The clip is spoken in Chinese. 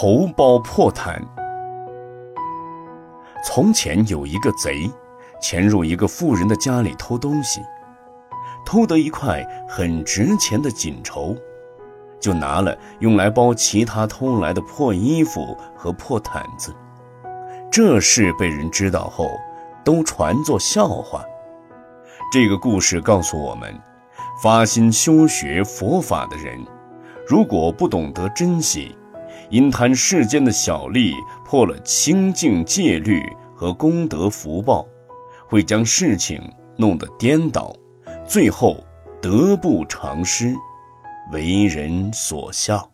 头包破毯。从前有一个贼，潜入一个富人的家里偷东西，偷得一块很值钱的锦绸，就拿了用来包其他偷来的破衣服和破毯子。这事被人知道后，都传作笑话。这个故事告诉我们，发心修学佛法的人，如果不懂得珍惜，因贪世间的小利，破了清净戒律和功德福报，会将事情弄得颠倒，最后得不偿失，为人所笑。